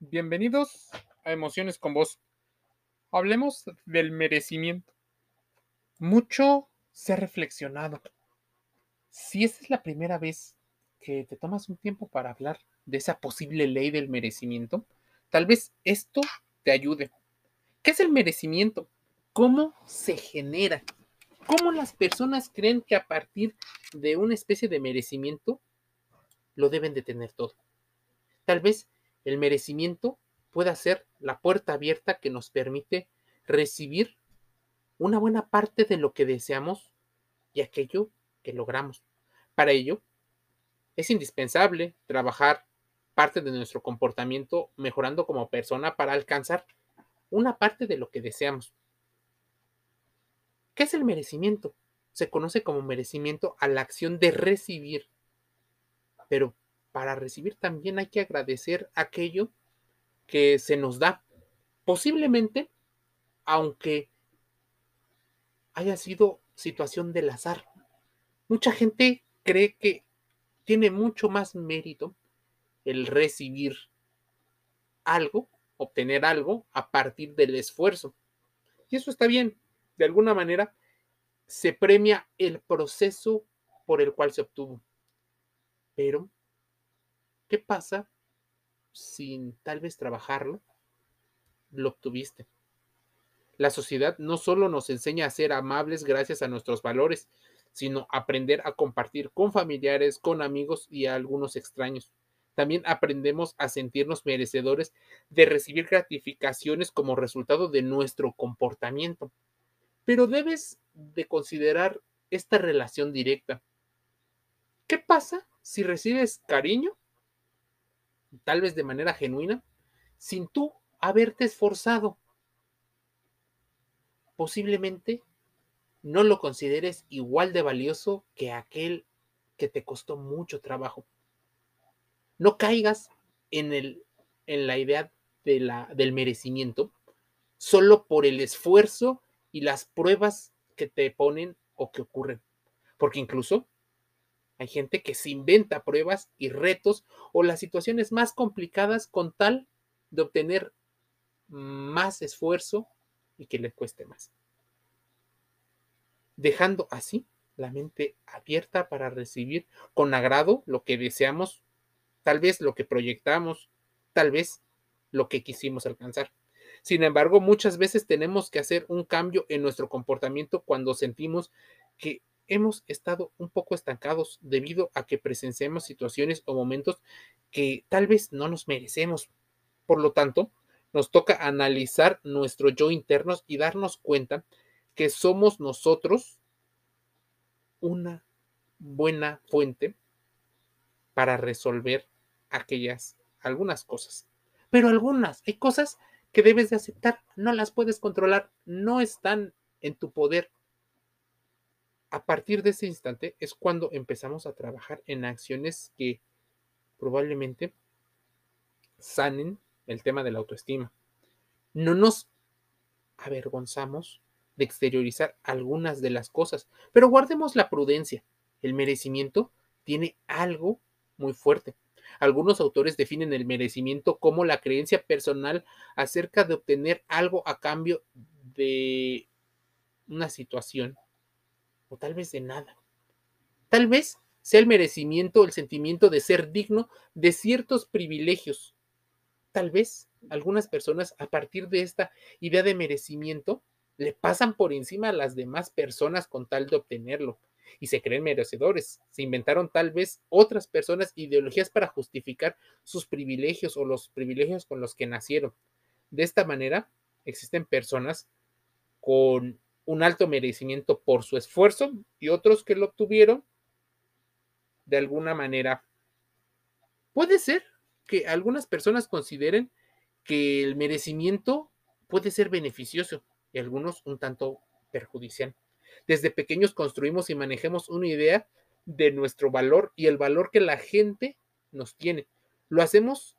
Bienvenidos a Emociones con Vos. Hablemos del merecimiento. Mucho se ha reflexionado. Si esta es la primera vez que te tomas un tiempo para hablar de esa posible ley del merecimiento, tal vez esto te ayude. ¿Qué es el merecimiento? ¿Cómo se genera? ¿Cómo las personas creen que a partir de una especie de merecimiento lo deben de tener todo? Tal vez el merecimiento pueda ser la puerta abierta que nos permite recibir una buena parte de lo que deseamos y aquello que logramos. Para ello, es indispensable trabajar parte de nuestro comportamiento mejorando como persona para alcanzar una parte de lo que deseamos. ¿Qué es el merecimiento? Se conoce como merecimiento a la acción de recibir. Pero para recibir también hay que agradecer aquello que se nos da. Posiblemente, aunque haya sido situación del azar. Mucha gente cree que tiene mucho más mérito el recibir algo, obtener algo a partir del esfuerzo. Y eso está bien. De alguna manera se premia el proceso por el cual se obtuvo. Pero ¿Qué pasa sin tal vez trabajarlo? Lo obtuviste. La sociedad no solo nos enseña a ser amables gracias a nuestros valores, sino aprender a compartir con familiares, con amigos y a algunos extraños. También aprendemos a sentirnos merecedores de recibir gratificaciones como resultado de nuestro comportamiento. Pero debes de considerar esta relación directa. ¿Qué pasa si recibes cariño tal vez de manera genuina, sin tú haberte esforzado. Posiblemente no lo consideres igual de valioso que aquel que te costó mucho trabajo. No caigas en, el, en la idea de la, del merecimiento solo por el esfuerzo y las pruebas que te ponen o que ocurren. Porque incluso hay gente que se inventa pruebas y retos o las situaciones más complicadas con tal de obtener más esfuerzo y que le cueste más. Dejando así la mente abierta para recibir con agrado lo que deseamos, tal vez lo que proyectamos, tal vez lo que quisimos alcanzar. Sin embargo, muchas veces tenemos que hacer un cambio en nuestro comportamiento cuando sentimos que hemos estado un poco estancados debido a que presenciamos situaciones o momentos que tal vez no nos merecemos. Por lo tanto, nos toca analizar nuestro yo interno y darnos cuenta que somos nosotros una buena fuente para resolver aquellas, algunas cosas. Pero algunas, hay cosas que debes de aceptar, no las puedes controlar, no están en tu poder, a partir de ese instante es cuando empezamos a trabajar en acciones que probablemente sanen el tema de la autoestima. No nos avergonzamos de exteriorizar algunas de las cosas, pero guardemos la prudencia. El merecimiento tiene algo muy fuerte. Algunos autores definen el merecimiento como la creencia personal acerca de obtener algo a cambio de una situación o tal vez de nada. Tal vez sea el merecimiento, el sentimiento de ser digno de ciertos privilegios. Tal vez algunas personas a partir de esta idea de merecimiento le pasan por encima a las demás personas con tal de obtenerlo y se creen merecedores. Se inventaron tal vez otras personas ideologías para justificar sus privilegios o los privilegios con los que nacieron. De esta manera, existen personas con un alto merecimiento por su esfuerzo y otros que lo obtuvieron de alguna manera. Puede ser que algunas personas consideren que el merecimiento puede ser beneficioso y algunos un tanto perjudicial. Desde pequeños construimos y manejemos una idea de nuestro valor y el valor que la gente nos tiene. Lo hacemos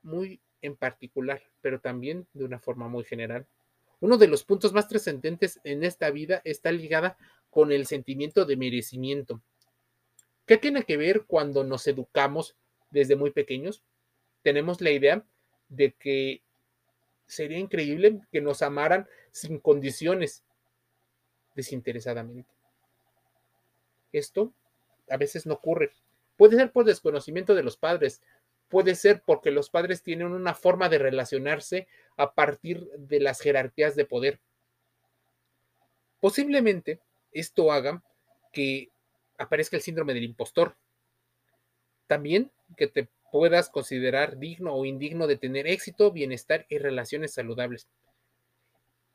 muy en particular, pero también de una forma muy general. Uno de los puntos más trascendentes en esta vida está ligada con el sentimiento de merecimiento. ¿Qué tiene que ver cuando nos educamos desde muy pequeños? Tenemos la idea de que sería increíble que nos amaran sin condiciones, desinteresadamente. Esto a veces no ocurre. Puede ser por desconocimiento de los padres, puede ser porque los padres tienen una forma de relacionarse a partir de las jerarquías de poder. Posiblemente esto haga que aparezca el síndrome del impostor. También que te puedas considerar digno o indigno de tener éxito, bienestar y relaciones saludables.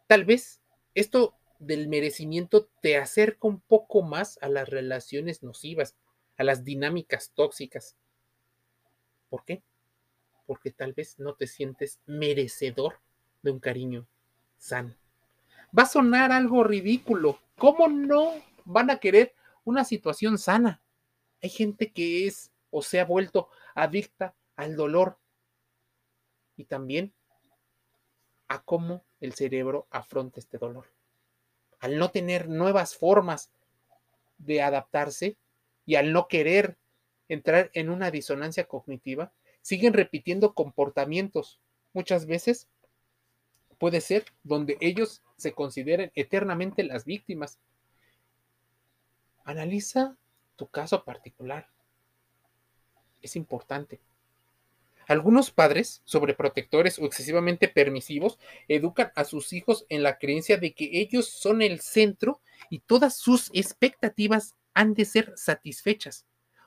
Tal vez esto del merecimiento te acerca un poco más a las relaciones nocivas, a las dinámicas tóxicas. ¿Por qué? Porque tal vez no te sientes merecedor de un cariño sano. Va a sonar algo ridículo. ¿Cómo no van a querer una situación sana? Hay gente que es o se ha vuelto adicta al dolor y también a cómo el cerebro afronta este dolor. Al no tener nuevas formas de adaptarse y al no querer entrar en una disonancia cognitiva, siguen repitiendo comportamientos. Muchas veces puede ser donde ellos se consideren eternamente las víctimas. Analiza tu caso particular es importante. Algunos padres, sobreprotectores o excesivamente permisivos, educan a sus hijos en la creencia de que ellos son el centro y todas sus expectativas han de ser satisfechas,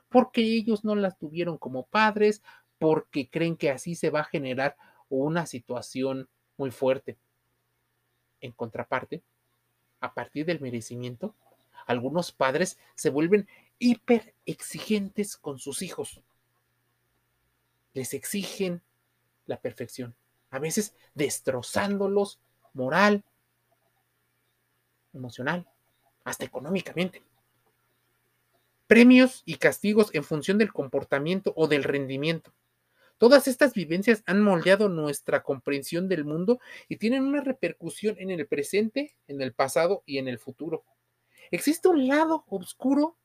porque ellos no las tuvieron como padres, porque creen que así se va a generar una situación muy fuerte. En contraparte, a partir del merecimiento, algunos padres se vuelven hiper exigentes con sus hijos les exigen la perfección, a veces destrozándolos moral, emocional, hasta económicamente. Premios y castigos en función del comportamiento o del rendimiento. Todas estas vivencias han moldeado nuestra comprensión del mundo y tienen una repercusión en el presente, en el pasado y en el futuro. Existe un lado oscuro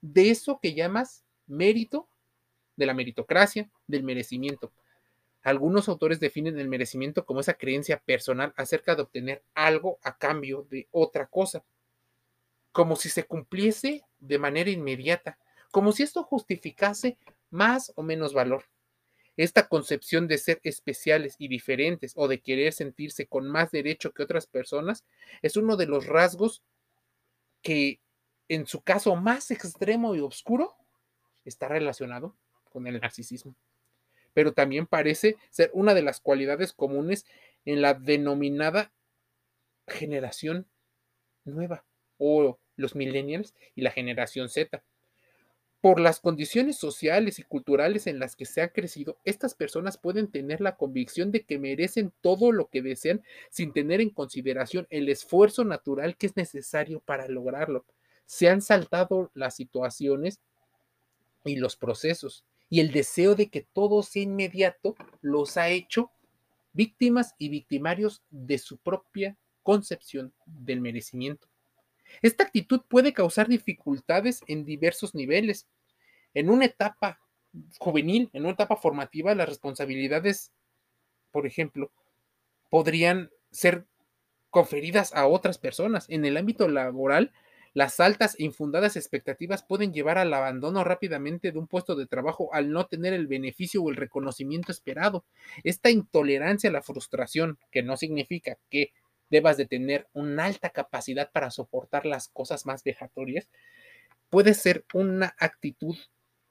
de eso que llamas mérito de la meritocracia, del merecimiento. Algunos autores definen el merecimiento como esa creencia personal acerca de obtener algo a cambio de otra cosa, como si se cumpliese de manera inmediata, como si esto justificase más o menos valor. Esta concepción de ser especiales y diferentes o de querer sentirse con más derecho que otras personas es uno de los rasgos que en su caso más extremo y oscuro está relacionado con el narcisismo. Pero también parece ser una de las cualidades comunes en la denominada generación nueva o los millennials y la generación Z. Por las condiciones sociales y culturales en las que se ha crecido, estas personas pueden tener la convicción de que merecen todo lo que desean sin tener en consideración el esfuerzo natural que es necesario para lograrlo. Se han saltado las situaciones y los procesos y el deseo de que todo sea inmediato los ha hecho víctimas y victimarios de su propia concepción del merecimiento. Esta actitud puede causar dificultades en diversos niveles. En una etapa juvenil, en una etapa formativa, las responsabilidades, por ejemplo, podrían ser conferidas a otras personas. En el ámbito laboral, las altas e infundadas expectativas pueden llevar al abandono rápidamente de un puesto de trabajo al no tener el beneficio o el reconocimiento esperado. Esta intolerancia a la frustración, que no significa que debas de tener una alta capacidad para soportar las cosas más vejatorias, puede ser una actitud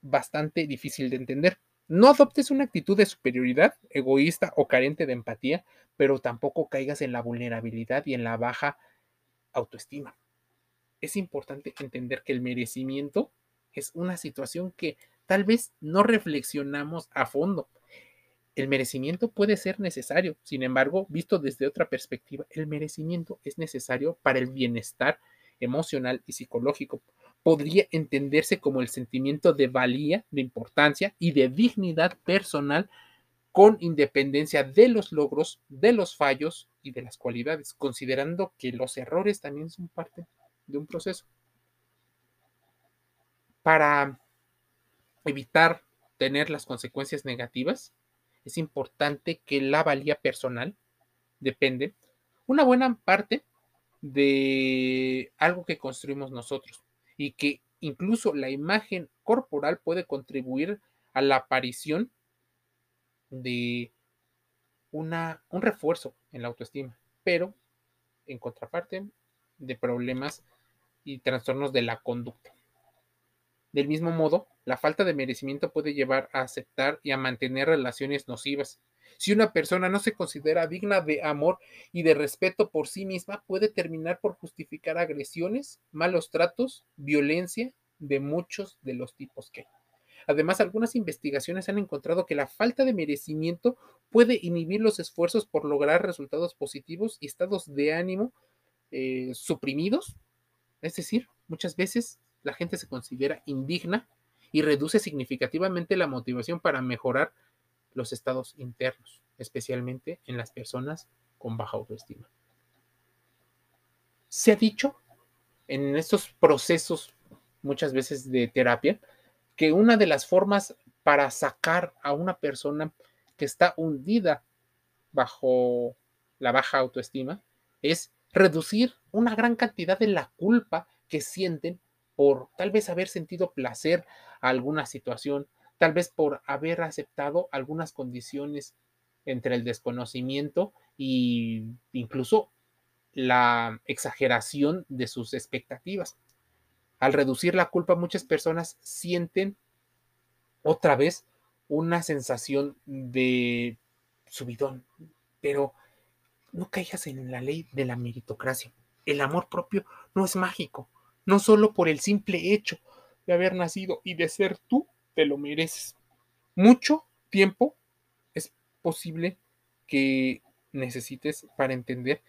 bastante difícil de entender. No adoptes una actitud de superioridad, egoísta o carente de empatía, pero tampoco caigas en la vulnerabilidad y en la baja autoestima es importante entender que el merecimiento es una situación que tal vez no reflexionamos a fondo. El merecimiento puede ser necesario, sin embargo, visto desde otra perspectiva, el merecimiento es necesario para el bienestar emocional y psicológico. Podría entenderse como el sentimiento de valía, de importancia y de dignidad personal con independencia de los logros, de los fallos y de las cualidades, considerando que los errores también son parte de un proceso. Para evitar tener las consecuencias negativas, es importante que la valía personal depende una buena parte de algo que construimos nosotros y que incluso la imagen corporal puede contribuir a la aparición de una, un refuerzo en la autoestima, pero en contraparte de problemas y trastornos de la conducta. Del mismo modo, la falta de merecimiento puede llevar a aceptar y a mantener relaciones nocivas. Si una persona no se considera digna de amor y de respeto por sí misma, puede terminar por justificar agresiones, malos tratos, violencia de muchos de los tipos que hay. Además, algunas investigaciones han encontrado que la falta de merecimiento puede inhibir los esfuerzos por lograr resultados positivos y estados de ánimo eh, suprimidos. Es decir, muchas veces la gente se considera indigna y reduce significativamente la motivación para mejorar los estados internos, especialmente en las personas con baja autoestima. Se ha dicho en estos procesos muchas veces de terapia que una de las formas para sacar a una persona que está hundida bajo la baja autoestima es reducir una gran cantidad de la culpa que sienten por tal vez haber sentido placer a alguna situación, tal vez por haber aceptado algunas condiciones entre el desconocimiento e incluso la exageración de sus expectativas. Al reducir la culpa, muchas personas sienten otra vez una sensación de subidón, pero no caigas en la ley de la meritocracia. El amor propio no es mágico no solo por el simple hecho de haber nacido y de ser tú, te lo mereces. Mucho tiempo es posible que necesites para entender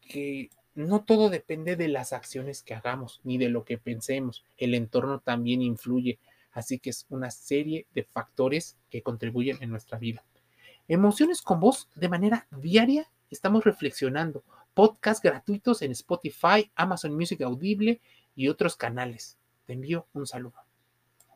que no todo depende de las acciones que hagamos ni de lo que pensemos. El entorno también influye, así que es una serie de factores que contribuyen en nuestra vida. Emociones con voz de manera diaria estamos reflexionando. Podcasts gratuitos en Spotify, Amazon Music Audible y otros canales. Te envío un saludo.